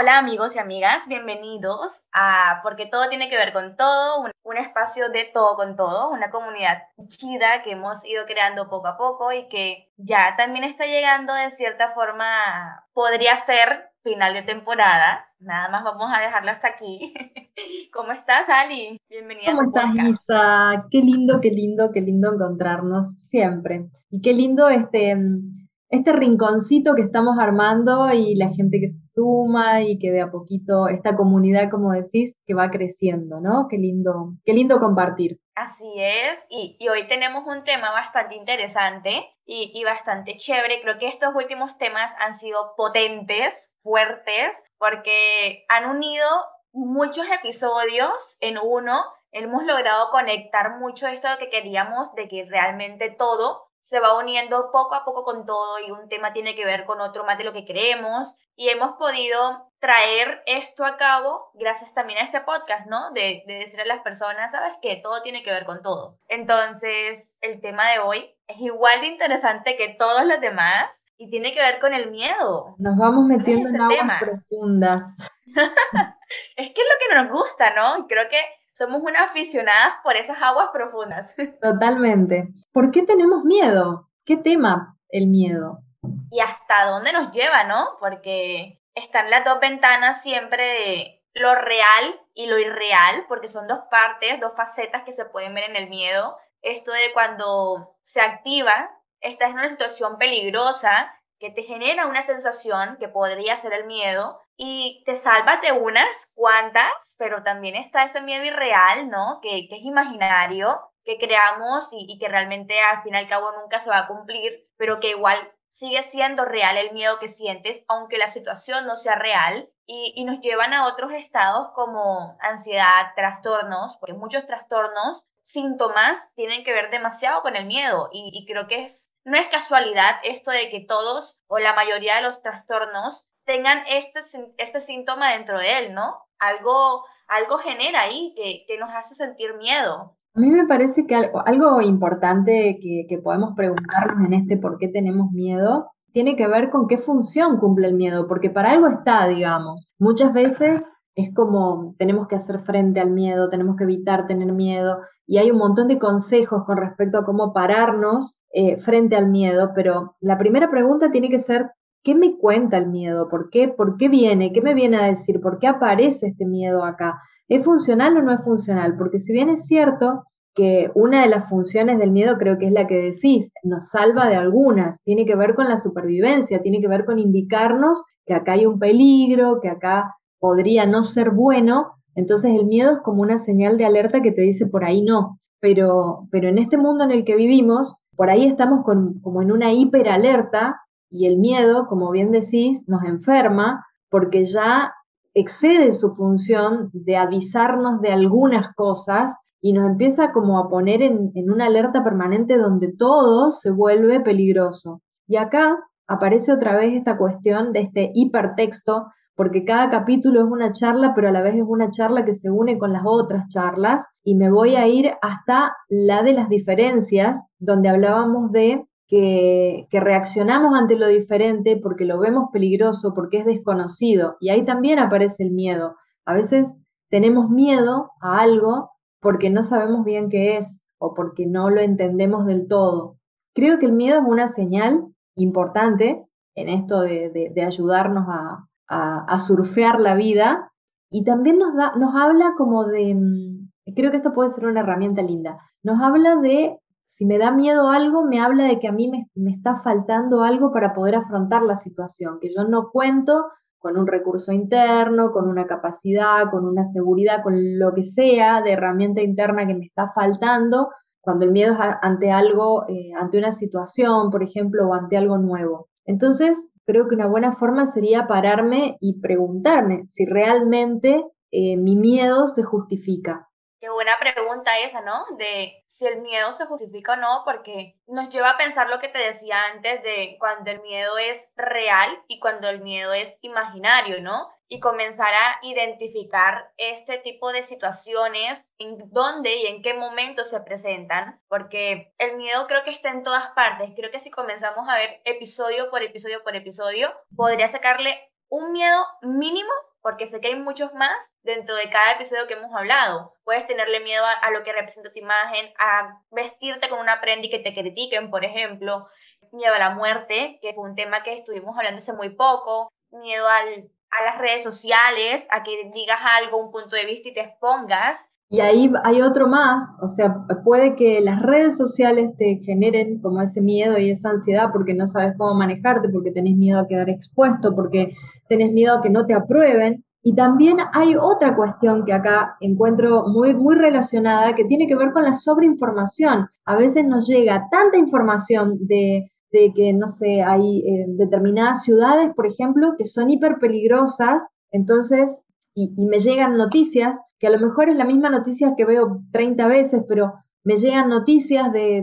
Hola, amigos y amigas, bienvenidos a Porque todo tiene que ver con todo, un, un, espacio de todo con todo, una comunidad chida que hemos ido creando poco a poco y que ya también está llegando de cierta forma, podría ser final de temporada. Nada más vamos a dejarlo hasta aquí. ¿Cómo estás, Ali? Bienvenida. ¿Cómo estás, Isa? Qué lindo, qué lindo, qué lindo encontrarnos siempre. Y qué lindo este este rinconcito que estamos armando y la gente que se suma y que de a poquito esta comunidad, como decís, que va creciendo, ¿no? Qué lindo, qué lindo compartir. Así es, y, hoy tenemos un tema bastante interesante y, y, bastante chévere. Creo que estos últimos temas han sido potentes, fuertes, porque han unido muchos episodios en uno. Hemos logrado conectar mucho esto que queríamos, de que realmente todo se va uniendo poco a poco con todo y un tema tiene que ver con otro más de lo que creemos y hemos podido traer esto a cabo gracias también a este podcast, ¿no? De, de decir a las personas, sabes que todo tiene que ver con todo. Entonces, el tema de hoy es igual de interesante que todos los demás y tiene que ver con el miedo. Nos vamos metiendo en aguas profundas. es que es lo que nos gusta, ¿no? Creo que somos unas aficionadas por esas aguas profundas. Totalmente. ¿Por qué tenemos miedo? ¿Qué tema el miedo? Y hasta dónde nos lleva, ¿no? Porque están las dos ventanas siempre de lo real y lo irreal, porque son dos partes, dos facetas que se pueden ver en el miedo. Esto de cuando se activa, estás en una situación peligrosa que te genera una sensación que podría ser el miedo y te salvas de unas cuantas, pero también está ese miedo irreal, ¿no? Que, que es imaginario, que creamos y, y, que realmente al fin y al cabo nunca se va a cumplir, pero que igual sigue siendo real el miedo que sientes, aunque la situación no sea real, y, y nos llevan a otros estados como ansiedad, trastornos, porque muchos trastornos síntomas tienen que ver demasiado con el miedo y, creo que es, no es casualidad esto de que todos o la mayoría de los trastornos tengan este, este síntoma dentro de él, ¿no? Algo, algo genera ahí que, que nos hace sentir miedo. A mí me parece que algo, algo importante que, que podemos preguntarnos en este por qué tenemos miedo tiene que ver con qué función cumple el miedo, porque para algo está, digamos. Muchas veces es como tenemos que hacer frente al miedo, tenemos que evitar tener miedo, y hay un montón de consejos con respecto a cómo pararnos eh, frente al miedo, pero la primera pregunta tiene que ser ¿Qué me cuenta el miedo? ¿Por qué? ¿Por qué viene? ¿Qué me viene a decir? ¿Por qué aparece este miedo acá? ¿Es funcional o no es funcional? Porque si bien es cierto que una de las funciones del miedo creo que es la que decís, nos salva de algunas, tiene que ver con la supervivencia, tiene que ver con indicarnos que acá hay un peligro, que acá podría no ser bueno, entonces el miedo es como una señal de alerta que te dice por ahí no, pero, pero en este mundo en el que vivimos, por ahí estamos como en una hiperalerta y el miedo, como bien decís, nos enferma porque ya excede su función de avisarnos de algunas cosas y nos empieza como a poner en, en una alerta permanente donde todo se vuelve peligroso. Y acá aparece otra vez esta cuestión de este hipertexto, porque cada capítulo es una charla, pero a la vez es una charla que se une con las otras charlas, y me voy a ir hasta la de las diferencias, donde hablábamos de que, reaccionamos ante lo diferente porque lo vemos peligroso, porque es desconocido. Y ahí también aparece el miedo. A veces tenemos miedo a algo porque no sabemos bien qué es o porque no lo entendemos del todo. Creo que el miedo es una señal importante en esto de, ayudarnos a, a, surfear la vida y también nos, da, nos habla como de, mm, creo que esto puede ser una herramienta linda, nos habla de si me da miedo algo, me habla de que a mí me, está faltando algo para poder afrontar la situación, que yo no cuento con un recurso interno, con una capacidad, con una seguridad, con lo que sea de herramienta interna que me está faltando cuando el miedo es ante algo, eh, ante una situación, por ejemplo, o ante algo nuevo. Entonces, creo que una buena forma sería pararme y preguntarme si realmente eh, mi miedo se justifica. Qué buena pregunta esa, ¿no? De si el miedo se justifica o no, porque nos lleva a pensar lo que te decía antes de cuando el miedo es real y cuando el miedo es imaginario, ¿no? Y comenzar a identificar este tipo de situaciones, en dónde y en qué momento se presentan, porque el miedo creo que está en todas partes. Creo que si comenzamos a ver episodio por episodio por episodio, podría sacarle un miedo mínimo porque sé que hay muchos más dentro de cada episodio que hemos hablado. Puedes tenerle miedo a, lo que representa tu imagen, a vestirte con una prenda y que te critiquen, por ejemplo, miedo a la muerte, que fue un tema que estuvimos hablando hace muy poco, miedo al, a las redes sociales, a que digas algo, un punto de vista y te expongas. Y ahí hay otro más, o sea, puede que las redes sociales te generen como ese miedo y esa ansiedad porque no sabes cómo manejarte, porque tenés miedo a quedar expuesto, porque tenés miedo a que no te aprueben. Y también hay otra cuestión que acá encuentro muy, muy relacionada que tiene que ver con la sobreinformación. A veces nos llega tanta información de, de que, no sé, hay eh, determinadas ciudades, por ejemplo, que son hiper peligrosas, entonces y, me llegan noticias, que a lo mejor es la misma noticia que veo 30 veces, pero me llegan noticias de,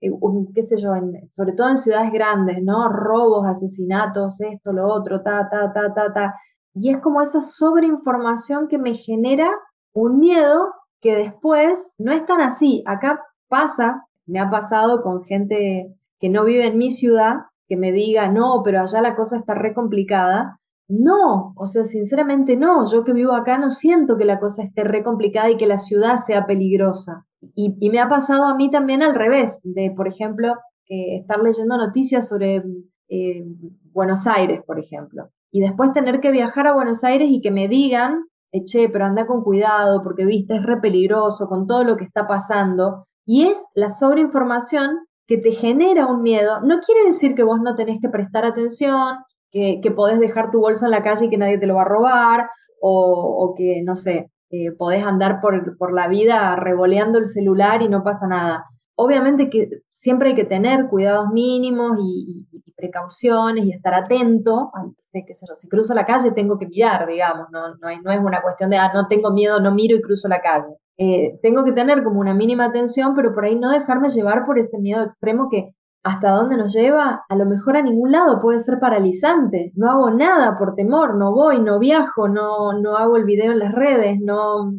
eh, qué sé yo, sobre todo en ciudades grandes, ¿no? Robos, asesinatos, esto, lo otro, ta, ta, ta, ta, ta. Y es como esa sobreinformación que me genera un miedo que después no es tan así. Acá pasa, me ha pasado con gente que no vive en mi ciudad, que me diga, no, pero allá la cosa está re complicada. No, o sea, sinceramente no. Yo que vivo acá no siento que la cosa esté re complicada y que la ciudad sea peligrosa. Y, me ha pasado a mí también al revés, de, por ejemplo, eh, estar leyendo noticias sobre eh, Buenos Aires, por ejemplo, y después tener que viajar a Buenos Aires y que me digan, eh, che, pero anda con cuidado, porque viste, es re peligroso con todo lo que está pasando. Y es la sobreinformación que te genera un miedo. No quiere decir que vos no tenés que prestar atención, que, podés dejar tu bolso en la calle y que nadie te lo va a robar, o, que, no sé, eh, podés andar por, por, la vida revoleando el celular y no pasa nada. Obviamente que siempre hay que tener cuidados mínimos y, precauciones y estar atento. De, qué sé yo, si cruzo la calle tengo que mirar, digamos, no, no, no, es una cuestión de, ah, no tengo miedo, no miro y cruzo la calle. Eh, tengo que tener como una mínima atención, pero por ahí no dejarme llevar por ese miedo extremo que hasta dónde nos lleva, a lo mejor a ningún lado puede ser paralizante. No hago nada por temor, no voy, no viajo, no, no hago el video en las redes, no...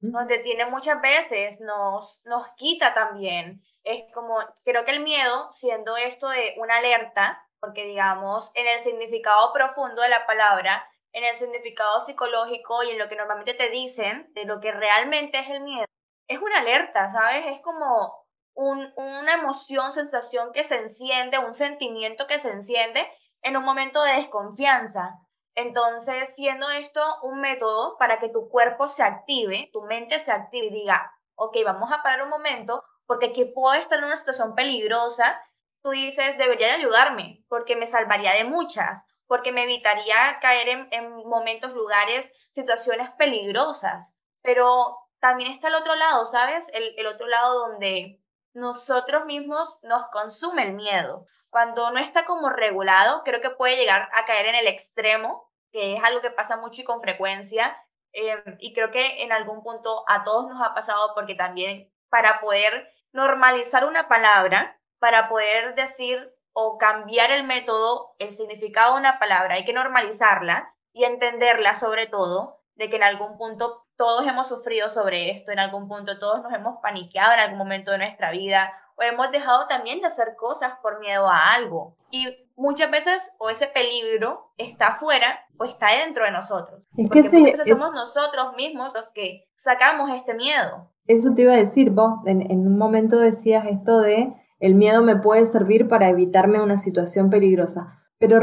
Nos detiene muchas veces, nos, nos quita también. Es como, creo que el miedo, siendo esto de una alerta, porque digamos, en el significado profundo de la palabra, en el significado psicológico y en lo que normalmente te dicen de lo que realmente es el miedo, es una alerta, ¿sabes? Es como una emoción, sensación que se enciende, un sentimiento que se enciende en un momento de desconfianza. Entonces, siendo esto un método para que tu cuerpo se active, tu mente se active y diga, ok, vamos a parar un momento, porque aquí puedo estar en una situación peligrosa, tú dices, debería de ayudarme, porque me salvaría de muchas, porque me evitaría caer en, en momentos, lugares, situaciones peligrosas. Pero también está el otro lado, ¿sabes? El, el otro lado donde nosotros mismos nos consume el miedo. Cuando no está como regulado, creo que puede llegar a caer en el extremo, que es algo que pasa mucho y con frecuencia. Em, y creo que en algún punto a todos nos ha pasado porque también para poder normalizar una palabra, para poder decir o cambiar el método, el significado de una palabra, hay que normalizarla y entenderla sobre todo, de que en algún punto todos hemos sufrido sobre esto en algún punto, todos nos hemos paniqueado en algún momento de nuestra vida o hemos dejado también de hacer cosas por miedo a algo. Y muchas veces o ese peligro está afuera o está dentro de nosotros. Es Porque muchas veces somos nosotros mismos los que sacamos este miedo. Eso te iba a decir, vos en, en un momento decías esto de el miedo me puede servir para evitarme una situación peligrosa pero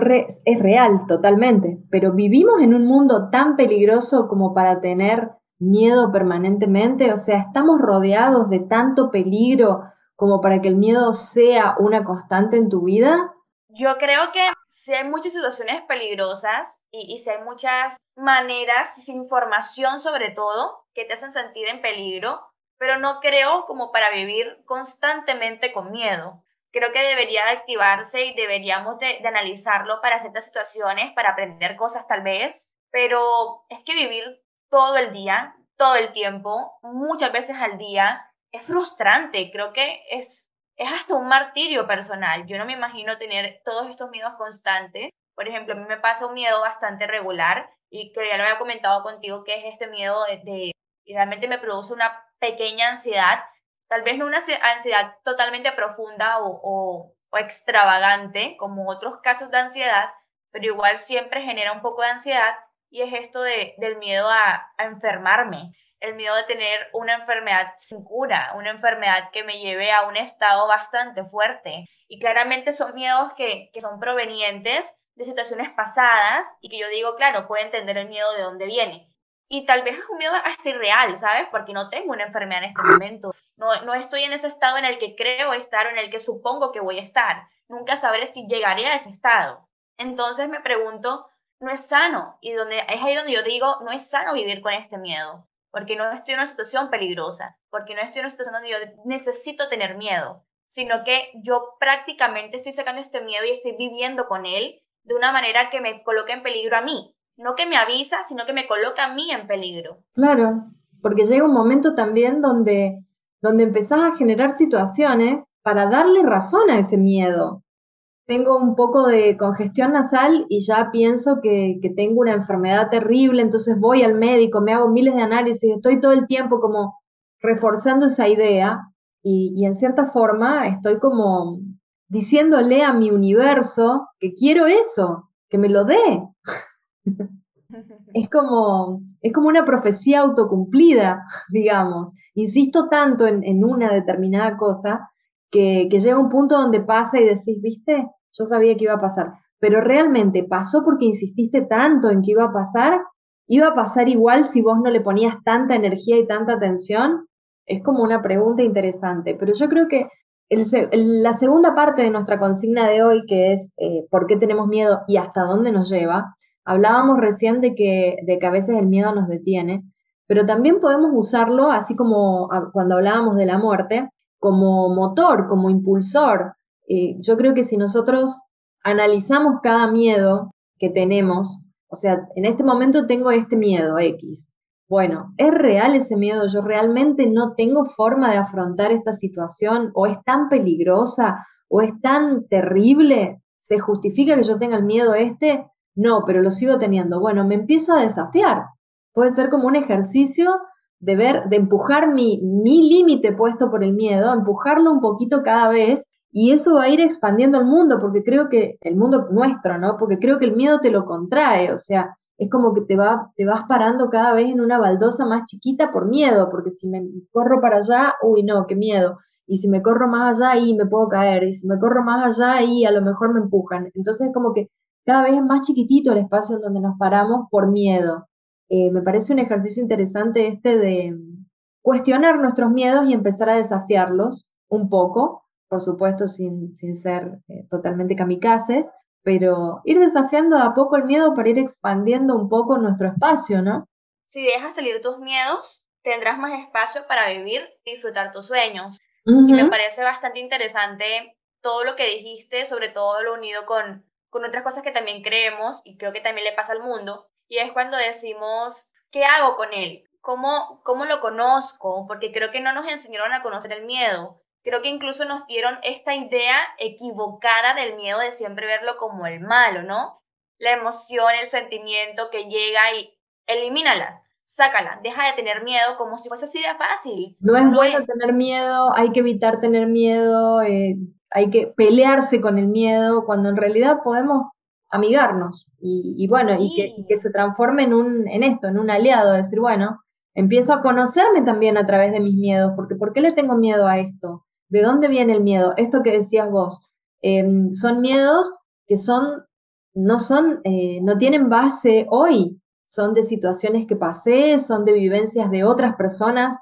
es real totalmente. Pero vivimos en un mundo tan peligroso como para tener miedo permanentemente? O sea, ¿estamos rodeados de tanto peligro como para que el miedo sea una constante en tu vida? Yo creo que si hay muchas situaciones peligrosas y, si hay muchas maneras, información sobre todo, que te hacen sentir en peligro, pero no creo como para vivir constantemente con miedo. Creo que debería activarse y deberíamos de, analizarlo para ciertas situaciones, para aprender cosas tal vez, pero es que vivir todo el día, todo el tiempo, muchas veces al día, es frustrante. Creo que es, es hasta un martirio personal. Yo no me imagino tener todos estos miedos constantes. Por ejemplo, a mí me pasa un miedo bastante regular y que ya lo había comentado contigo, que es este miedo de, realmente me produce una pequeña ansiedad, tal vez no una ansiedad totalmente profunda o, extravagante, como otros casos de ansiedad, pero igual siempre genera un poco de ansiedad y es esto de, del miedo a, a enfermarme, el miedo de tener una enfermedad sin cura, una enfermedad que me lleve a un estado bastante fuerte. Y claramente son miedos que, que son provenientes de situaciones pasadas y que yo digo, claro, puedo entender el miedo de dónde viene. Y tal vez es un miedo hasta irreal, ¿sabes? Porque no tengo una enfermedad en este momento. No, no estoy en ese estado en el que creo estar o en el que supongo que voy a estar. Nunca sabré si llegaré a ese estado. Entonces me pregunto, no es sano. Y donde, es ahí donde yo digo, no es sano vivir con este miedo. Porque no estoy en una situación peligrosa. Porque no estoy en una situación donde yo necesito tener miedo. Sino que yo prácticamente estoy sacando este miedo y estoy viviendo con él de una manera que me coloque en peligro a mí no que me avisa, sino que me coloca a mí en peligro. Claro, porque llega un momento también donde, donde empezás a generar situaciones para darle razón a ese miedo. Tengo un poco de congestión nasal y ya pienso que, que tengo una enfermedad terrible, entonces voy al médico, me hago miles de análisis, estoy todo el tiempo como reforzando esa idea y, y en cierta forma estoy como diciéndole a mi universo que quiero eso, que me lo dé. es como, es como una profecía autocumplida, digamos. Insisto tanto en, una determinada cosa que, que, llega un punto donde pasa y decís, viste, yo sabía que iba a pasar. Pero realmente pasó porque insististe tanto en que iba a pasar, iba a pasar igual si vos no le ponías tanta energía y tanta atención. Es como una pregunta interesante, pero yo creo que la segunda parte de nuestra consigna de hoy, que es eh, por qué tenemos miedo y hasta dónde nos lleva, Hablábamos recién de que, de que a veces el miedo nos detiene, pero también podemos usarlo, así como cuando hablábamos de la muerte, como motor, como impulsor. Yo creo que si nosotros analizamos cada miedo que tenemos, o sea, en este momento tengo este miedo X. Bueno, ¿es real ese miedo? ¿Yo realmente no tengo forma de afrontar esta situación? ¿O es tan peligrosa? ¿O es tan terrible? ¿Se justifica que yo tenga el miedo este? No, pero lo sigo teniendo. Bueno, me empiezo a desafiar. Puede ser como un ejercicio de ver, de empujar mi, mi límite puesto por el miedo, empujarlo un poquito cada vez y eso va a ir expandiendo el mundo, porque creo que el mundo nuestro, ¿no? Porque creo que el miedo te lo contrae, o sea, es como que te, va, te vas parando cada vez en una baldosa más chiquita por miedo, porque si me corro para allá, uy, no, qué miedo. Y si me corro más allá, ahí me puedo caer. Y si me corro más allá, ahí a lo mejor me empujan. Entonces, es como que cada vez es más chiquitito el espacio en donde nos paramos por miedo. Eh, me parece un ejercicio interesante este de cuestionar nuestros miedos y empezar a desafiarlos un poco, por supuesto sin, sin ser eh, totalmente kamikazes, pero ir desafiando a poco el miedo para ir expandiendo un poco nuestro espacio, ¿no? Si dejas salir tus miedos, tendrás más espacio para vivir y disfrutar tus sueños. Y me parece bastante interesante todo lo que dijiste, sobre todo lo unido con con otras cosas que también creemos y creo que también le pasa al mundo, y es cuando decimos, ¿qué hago con él? ¿Cómo, ¿Cómo lo conozco? Porque creo que no nos enseñaron a conocer el miedo. Creo que incluso nos dieron esta idea equivocada del miedo de siempre verlo como el malo, ¿no? La emoción, el sentimiento que llega y elimínala, sácala, deja de tener miedo como si fuese así de fácil. No es bueno tener miedo, hay que evitar tener miedo, eh, hay que pelearse con el miedo, cuando en realidad podemos amigarnos y, bueno, y, que, se transforme en, un, en esto, en un aliado, decir, bueno, empiezo a conocerme también a través de mis miedos, porque ¿por qué le tengo miedo a esto? ¿De dónde viene el miedo? Esto que decías vos, em, son miedos que son, no son, eh, no tienen base hoy, son de situaciones que pasé, son de vivencias de otras personas,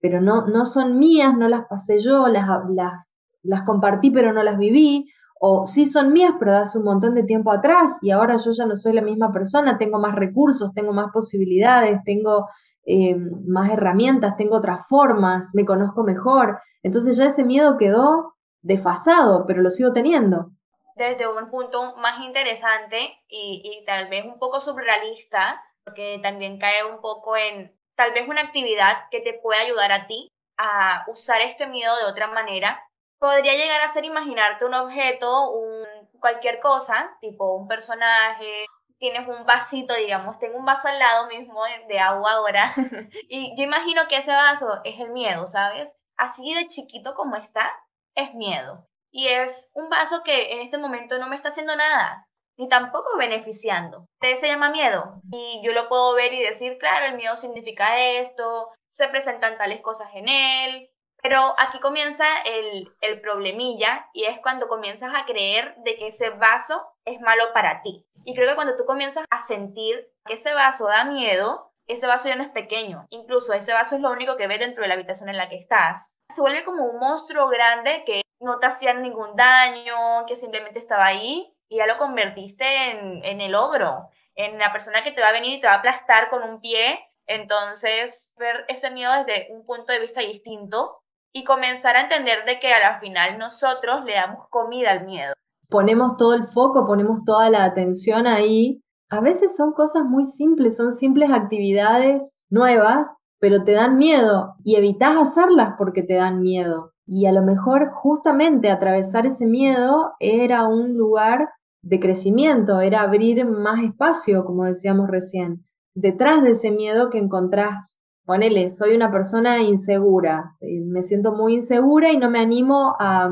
pero no, no son mías, no las pasé yo, las, las las compartí pero no las viví, o sí son mías pero hace un montón de tiempo atrás y ahora yo ya no soy la misma persona, tengo más recursos, tengo más posibilidades, tengo eh, más herramientas, tengo otras formas, me conozco mejor. Entonces ya ese miedo quedó desfasado, pero lo sigo teniendo. Desde un punto más interesante y, y tal vez un poco surrealista, porque también cae un poco en tal vez una actividad que te puede ayudar a ti a usar este miedo de otra manera podría llegar a ser imaginarte un objeto, un, cualquier cosa, tipo un personaje, tienes un vasito, digamos, tengo un vaso al lado mismo de agua ahora, y yo imagino que ese vaso es el miedo, ¿sabes? Así de chiquito como está, es miedo. Y es un vaso que en este momento no me está haciendo nada, ni tampoco beneficiando. Ustedes se llama miedo y yo lo puedo ver y decir, claro, el miedo significa esto, se presentan tales cosas en él, pero aquí comienza el, el problemilla y es cuando comienzas a creer de que ese vaso es malo para ti. Y creo que cuando tú comienzas a sentir que ese vaso da miedo, ese vaso ya no es pequeño. Incluso ese vaso es lo único que ves dentro de la habitación en la que estás. Se vuelve como un monstruo grande que no te hacía ningún daño, que simplemente estaba ahí y ya lo convertiste en, en el ogro, en la persona que te va a venir y te va a aplastar con un pie. Entonces, ver ese miedo desde un punto de vista distinto y comenzar a entender de que a la final nosotros le damos comida al miedo. Ponemos todo el foco, ponemos toda la atención ahí. A veces son cosas muy simples, son simples actividades nuevas, pero te dan miedo y evitas hacerlas porque te dan miedo. Y a lo mejor justamente atravesar ese miedo era un lugar de crecimiento, era abrir más espacio, como decíamos recién, detrás de ese miedo que encontrás ponele, soy una persona insegura, eh, me siento muy insegura y no me animo a,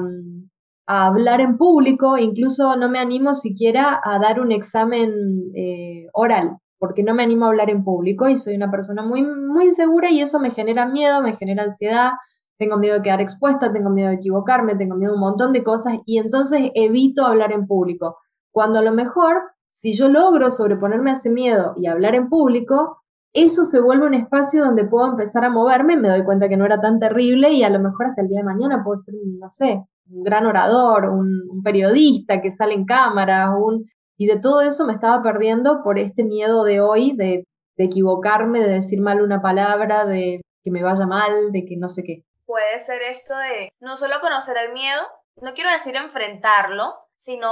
hablar en público, incluso no me animo siquiera a dar un examen eh, oral, porque no me animo a hablar en público y soy una persona muy, muy insegura y eso me genera miedo, me genera ansiedad, tengo miedo de quedar expuesta, tengo miedo de equivocarme, tengo miedo de un montón de cosas y entonces evito hablar en público. Cuando a lo mejor, si yo logro sobreponerme a ese miedo y hablar en público, eso se vuelve un espacio donde puedo empezar a moverme, me doy cuenta que no era tan terrible y a lo mejor hasta el día de mañana puedo ser, no sé, un gran orador, un, periodista que sale en cámara, un, y de todo eso me estaba perdiendo por este miedo de hoy, de, de equivocarme, de decir mal una palabra, de que me vaya mal, de que no sé qué. Puede ser esto de no solo conocer el miedo, no quiero decir enfrentarlo, sino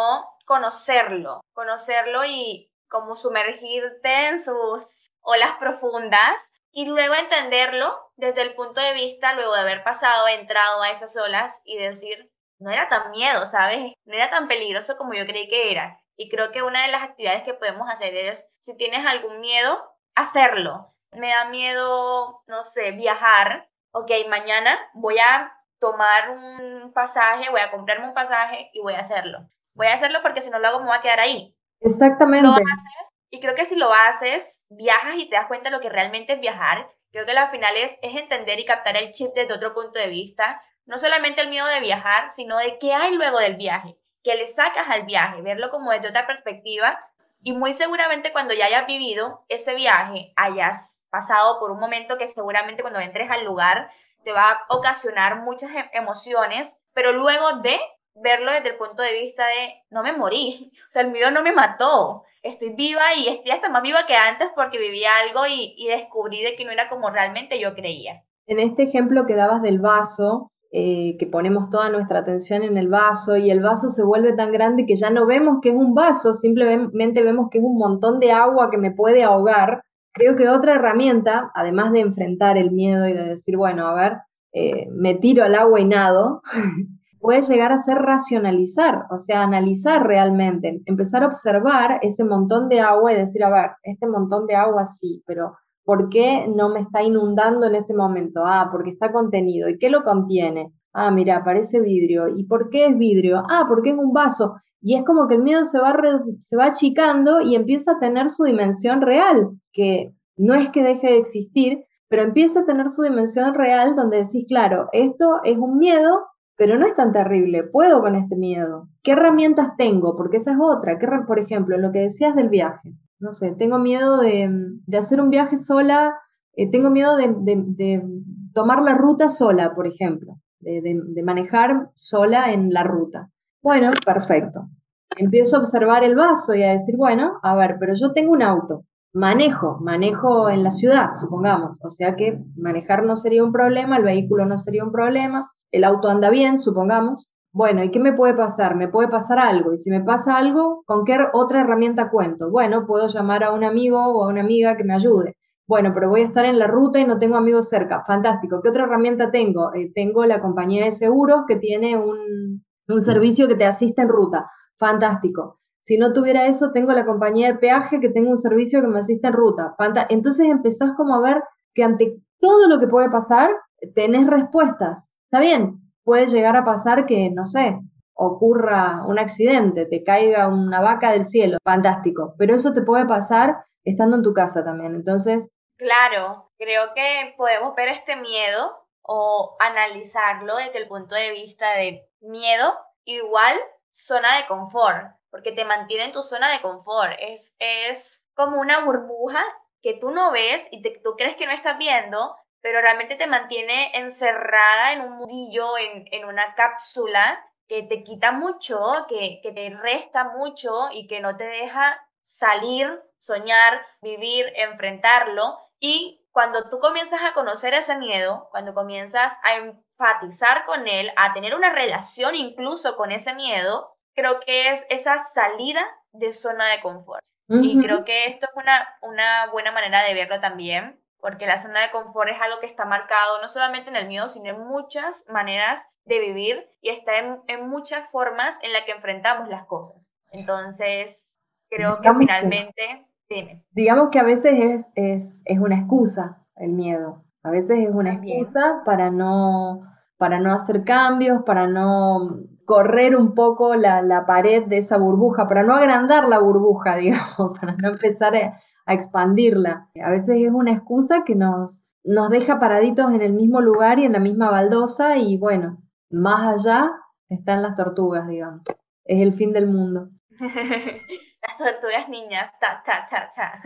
conocerlo, conocerlo y como sumergirte en sus olas profundas y luego entenderlo desde el punto de vista, luego de haber pasado, entrado a esas olas y decir, no era tan miedo, ¿sabes? No era tan peligroso como yo creí que era. Y creo que una de las actividades que podemos hacer es, si tienes algún miedo, hacerlo. Me da miedo, no sé, viajar. Ok, mañana voy a tomar un pasaje, voy a comprarme un pasaje y voy a hacerlo. Voy a hacerlo porque si no lo hago me voy a quedar ahí. Exactamente. y creo que si lo haces, viajas y te das cuenta de lo que realmente es viajar. Creo que al final es, es entender y captar el chip desde otro punto de vista. No solamente el miedo de viajar, sino de qué hay luego del viaje, que le sacas al viaje, verlo como desde otra perspectiva. Y muy seguramente cuando ya hayas vivido ese viaje, hayas pasado por un momento que seguramente cuando entres al lugar te va a ocasionar muchas e-, emociones, pero luego de verlo desde el punto de vista de no me morí, o sea, el miedo no me mató, estoy viva y estoy hasta más viva que antes porque viví algo y, descubrí de que no era como realmente yo creía. En este ejemplo que dabas del vaso, eh, que ponemos toda nuestra atención en el vaso y el vaso se vuelve tan grande que ya no vemos que es un vaso, simplemente vemos que es un montón de agua que me puede ahogar. Creo que otra herramienta, además de enfrentar el miedo y de decir, bueno, a ver, eh, me tiro al agua y nado, puede llegar a ser racionalizar, o sea, analizar realmente, empezar a observar ese montón de agua y decir, a ver, este montón de agua sí, pero ¿por qué no me está inundando en este momento? Ah, porque está contenido. ¿Y qué lo contiene? Ah, mira, parece vidrio. ¿Y por qué es vidrio? Ah, porque es un vaso. Y es como que el miedo se va, se va achicando y empieza a tener su dimensión real, que no es que deje de existir, pero empieza a tener su dimensión real donde decís, claro, esto es un miedo pero no es tan terrible, puedo con este miedo. ¿Qué herramientas tengo? Porque esa es otra. ¿Qué, por ejemplo, lo que decías del viaje. No sé, tengo miedo de, hacer un viaje sola, eh, tengo miedo de, tomar la ruta sola, por ejemplo, de manejar sola en la ruta. Bueno, perfecto. Empiezo a observar el vaso y a decir, bueno, a ver, pero yo tengo un auto, manejo, manejo en la ciudad, supongamos, o sea que manejar no sería un problema, el vehículo no sería un problema, el auto anda bien, supongamos. Bueno, ¿y qué me puede pasar? Me puede pasar algo. Y si me pasa algo, ¿con qué otra herramienta cuento? Bueno, puedo llamar a un amigo o a una amiga que me ayude. Bueno, pero voy a estar en la ruta y no tengo amigos cerca. Fantástico. ¿Qué otra herramienta tengo? Eh, tengo la compañía de seguros que tiene un, un servicio que te asiste en ruta. Fantástico. Si no tuviera eso, tengo la compañía de peaje que tengo un servicio que me asiste en ruta. Entonces empezás como a ver que ante todo lo que puede pasar, tenés respuestas. Está bien, puede llegar a pasar que, no sé, ocurra un accidente, te caiga una vaca del cielo, fantástico, pero eso te puede pasar estando en tu casa también. Entonces... Claro, creo que podemos ver este miedo o analizarlo desde el punto de vista de miedo igual zona de confort, porque te mantiene en tu zona de confort. Es, es como una burbuja que tú no ves y tú crees que no estás viendo, pero realmente te mantiene encerrada en un mundillo, en, en una cápsula que te quita mucho, que, que te resta mucho y que no te deja salir, soñar, vivir, enfrentarlo. Y cuando tú comienzas a conocer ese miedo, cuando comienzas a enfatizar con él, a tener una relación incluso con ese miedo, creo que es esa salida de zona de confort. Y creo que esto es una, una buena manera de verlo también, porque la zona de confort es algo que está marcado no solamente en el miedo, sino en muchas maneras de vivir y está en, en muchas formas en las que enfrentamos las cosas. Entonces, creo que finalmente... Digamos que a veces es, es, es, una excusa el miedo. A veces es una excusa para no, para no hacer cambios, para no correr un poco la, la, pared de esa burbuja, para no agrandar la burbuja, digamos, para no empezar a, a expandirla. A veces es una excusa que nos, nos deja paraditos en el mismo lugar y en la misma baldosa y bueno, más allá están las tortugas, digamos. Es el fin del mundo. las tortugas niñas, ta, ta, ta, ta.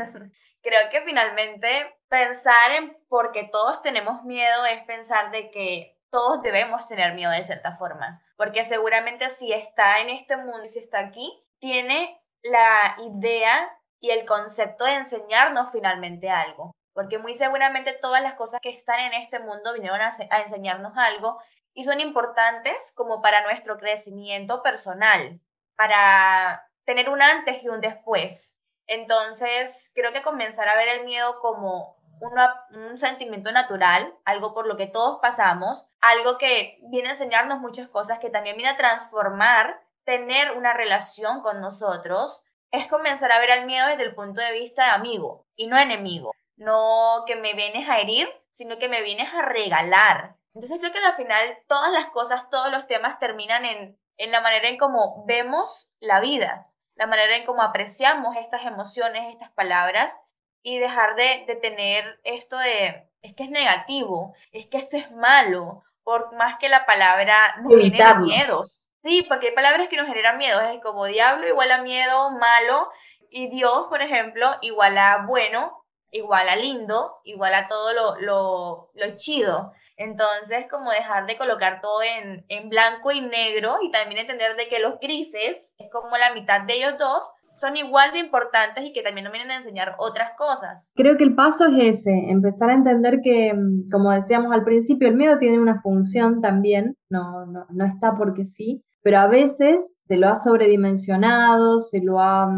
Creo que finalmente pensar en por qué todos tenemos miedo es pensar de que todos debemos tener miedo de cierta forma. Porque seguramente si está en este mundo y si está aquí, tiene la idea y el concepto de enseñarnos finalmente algo. Porque muy seguramente todas las cosas que están en este mundo vinieron a, enseñarnos algo y son importantes como para nuestro crecimiento personal, para tener un antes y un después. Entonces, creo que comenzar a ver el miedo como un sentimiento natural, algo por lo que todos pasamos, algo que viene a enseñarnos muchas cosas, que también viene a transformar, tener una relación con nosotros, es comenzar a ver el miedo desde el punto de vista de amigo y no enemigo. No que me vienes a herir, sino que me vienes a regalar. Entonces creo que al final todas las cosas, todos los temas terminan en, en la manera en cómo vemos la vida, la manera en cómo apreciamos estas emociones, estas palabras y dejar de, de tener esto de, es que es negativo, es que esto es malo, por más que la palabra nos genere miedos. Sí, porque hay palabras que nos generan miedos, es como diablo igual a miedo, malo, y Dios, por ejemplo, igual a bueno, igual a lindo, igual a todo lo, lo, lo chido. Entonces, como dejar de colocar todo en, en, blanco y negro y también entender de que los grises es como la mitad de ellos dos son igual de importantes y que también nos vienen a enseñar otras cosas. Creo que el paso es ese, empezar a entender que, mm, como decíamos al principio, el miedo tiene una función también, no, no, no está porque sí, pero a veces se lo ha sobredimensionado, se lo ha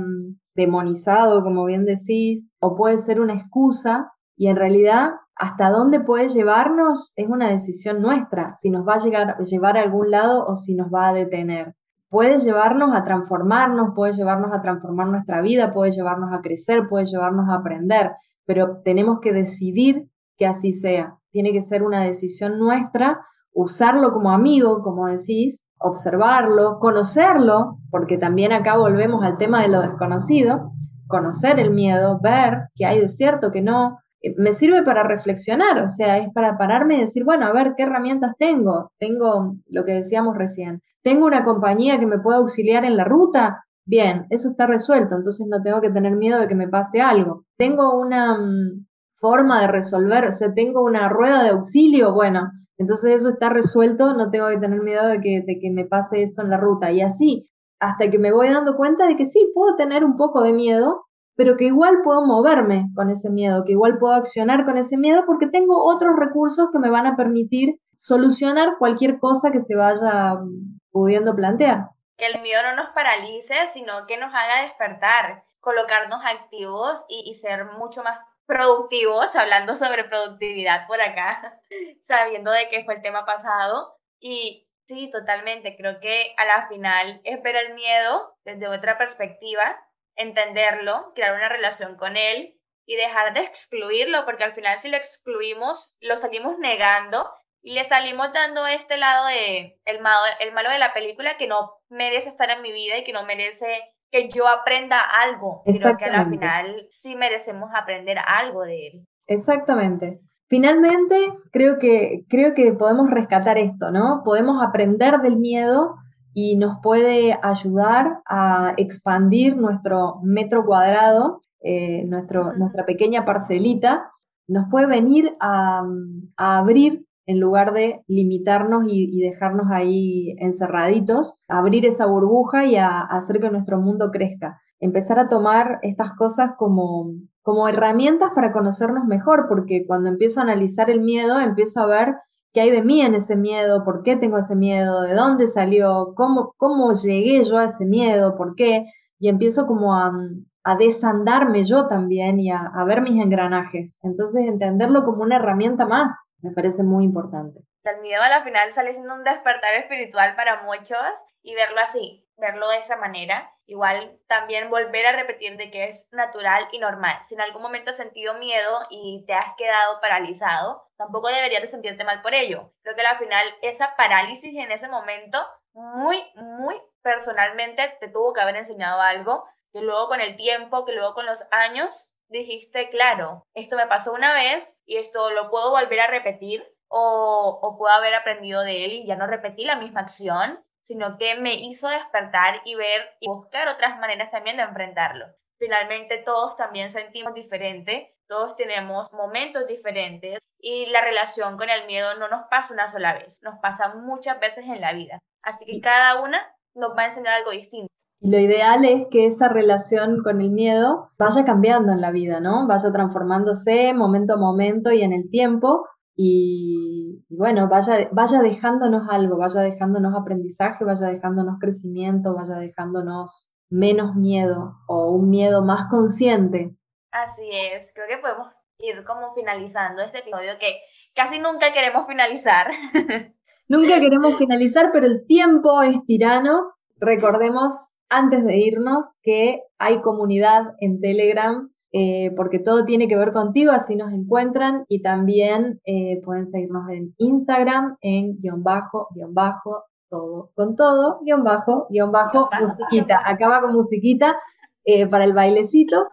demonizado, como bien decís, o puede ser una excusa y en realidad hasta dónde puede llevarnos es una decisión nuestra, si nos va a llegar, llevar a algún lado o si nos va a detener. Puede llevarnos a transformarnos, puede llevarnos a transformar nuestra vida, puede llevarnos a crecer, puede llevarnos a aprender, pero tenemos que decidir que así sea. Tiene que ser una decisión nuestra, usarlo como amigo, como decís, observarlo, conocerlo, porque también acá volvemos al tema de lo desconocido, conocer el miedo, ver que hay de cierto, que no, eh, me sirve para reflexionar, o sea, es para pararme y decir, bueno, a ver, ¿qué herramientas tengo? Tengo lo que decíamos recién. ¿Tengo una compañía que me pueda auxiliar en la ruta? Bien, eso está resuelto, entonces no tengo que tener miedo de que me pase algo. ¿Tengo una mm, forma de resolver? O sea, ¿tengo una rueda de auxilio? Bueno, entonces eso está resuelto, no tengo que tener miedo de que, de que me pase eso en la ruta. Y así, hasta que me voy dando cuenta de que sí, puedo tener un poco de miedo, pero que igual puedo moverme con ese miedo, que igual puedo accionar con ese miedo porque tengo otros recursos que me van a permitir solucionar cualquier cosa que se vaya pudiendo plantear. Que el miedo no nos paralice, sino que nos haga despertar, colocarnos activos y, ser mucho más productivos, hablando sobre productividad por acá, sabiendo de qué fue el tema pasado. Y sí, totalmente, creo que a la final es ver el miedo desde otra perspectiva entenderlo, crear una relación con él y dejar de excluirlo, porque al final si lo excluimos, lo seguimos negando y le salimos dando este lado de el malo, el malo de la película que no merece estar en mi vida y que no merece que yo aprenda algo, sino que al final sí merecemos aprender algo de él. Exactamente. Finalmente, creo que, creo que podemos rescatar esto, ¿no? Podemos aprender del miedo y nos puede ayudar a expandir nuestro metro cuadrado, eh, nuestro, nuestra pequeña parcelita, nos puede venir a, abrir en lugar de limitarnos y, dejarnos ahí encerraditos, abrir esa burbuja y a hacer que nuestro mundo crezca. Empezar a tomar estas cosas como, como herramientas para conocernos mejor, porque cuando empiezo a analizar el miedo, empiezo a ver qué hay de mí en ese miedo, por qué tengo ese miedo, de dónde salió, cómo, cómo llegué yo a ese miedo, por qué, y empiezo como a, a desandarme yo también y a, ver mis engranajes. Entonces, entenderlo como una herramienta más me parece muy importante. El miedo a la final sale siendo un despertar espiritual para muchos y verlo así, verlo de esa manera. Igual también volver a repetir de que es natural y normal. Si en algún momento has sentido miedo y te has quedado paralizado, tampoco deberías de sentirte mal por ello. Creo que al final esa parálisis en ese momento muy, muy personalmente te tuvo que haber enseñado algo que luego con el tiempo, que luego con los años dijiste, claro, esto me pasó una vez y esto lo puedo volver a repetir o, o puedo haber aprendido de él y ya no repetí la misma acción sino que me hizo despertar y ver y buscar otras maneras también de enfrentarlo. Finalmente todos también sentimos diferente, todos tenemos momentos diferentes y la relación con el miedo no nos pasa una sola vez, nos pasa muchas veces en la vida. Así que cada una nos va a enseñar algo distinto. Y lo ideal es que esa relación con el miedo vaya cambiando en la vida, ¿no? Vaya transformándose momento a momento y en el tiempo y, bueno, vaya, vaya dejándonos algo, vaya dejándonos aprendizaje, vaya dejándonos crecimiento, vaya dejándonos menos miedo o un miedo más consciente. Así es, creo que podemos ir como finalizando este episodio que casi nunca queremos finalizar. Nunca queremos finalizar, pero el tiempo es tirano. Recordemos antes de irnos que hay comunidad en Telegram eh, porque todo tiene que ver contigo, así nos encuentran y también eh, pueden seguirnos en Instagram en guion bajo, guion bajo, todo con todo, guion bajo, guion bajo, musiquita, acaba con musiquita eh, para el bailecito.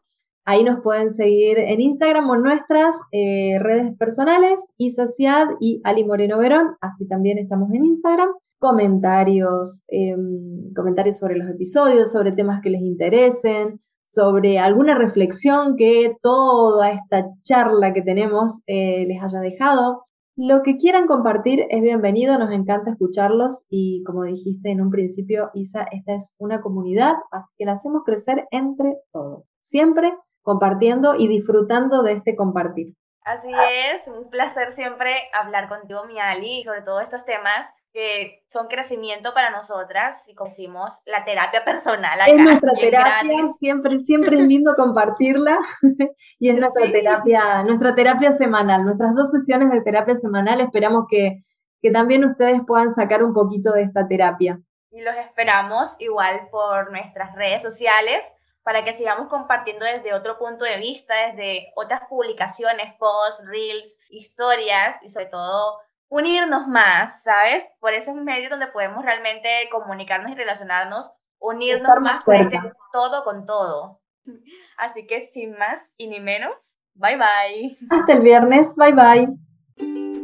Ahí nos pueden seguir en Instagram o en nuestras redes personales, Isaciad y Ali Moreno Verón, así también estamos en Instagram. Comentarios, em, comentarios sobre los episodios, sobre temas que les interesen, sobre alguna reflexión que toda esta charla que tenemos eh, les haya dejado. Lo que quieran compartir es bienvenido, nos encanta escucharlos y como dijiste en un principio, Isa, esta es una comunidad, así que la hacemos crecer entre todos, siempre compartiendo y disfrutando de este compartir. Así es, un placer siempre hablar contigo, mi Ali, y sobre todo estos temas que son crecimiento para nosotras y como decimos, la terapia personal. es nuestra terapia, siempre, siempre es lindo compartirla y es nuestra terapia, nuestra terapia semanal, nuestras dos sesiones de terapia semanal, esperamos que, que también ustedes puedan sacar un poquito de esta terapia. Y los esperamos igual por nuestras redes sociales para que sigamos compartiendo desde otro punto de vista, desde otras publicaciones, posts, reels, historias y sobre todo unirnos más, ¿sabes? Por ese medio donde podemos realmente comunicarnos y relacionarnos, unirnos más, todo con todo. Así que sin más y ni menos, bye bye. Hasta el viernes, bye bye.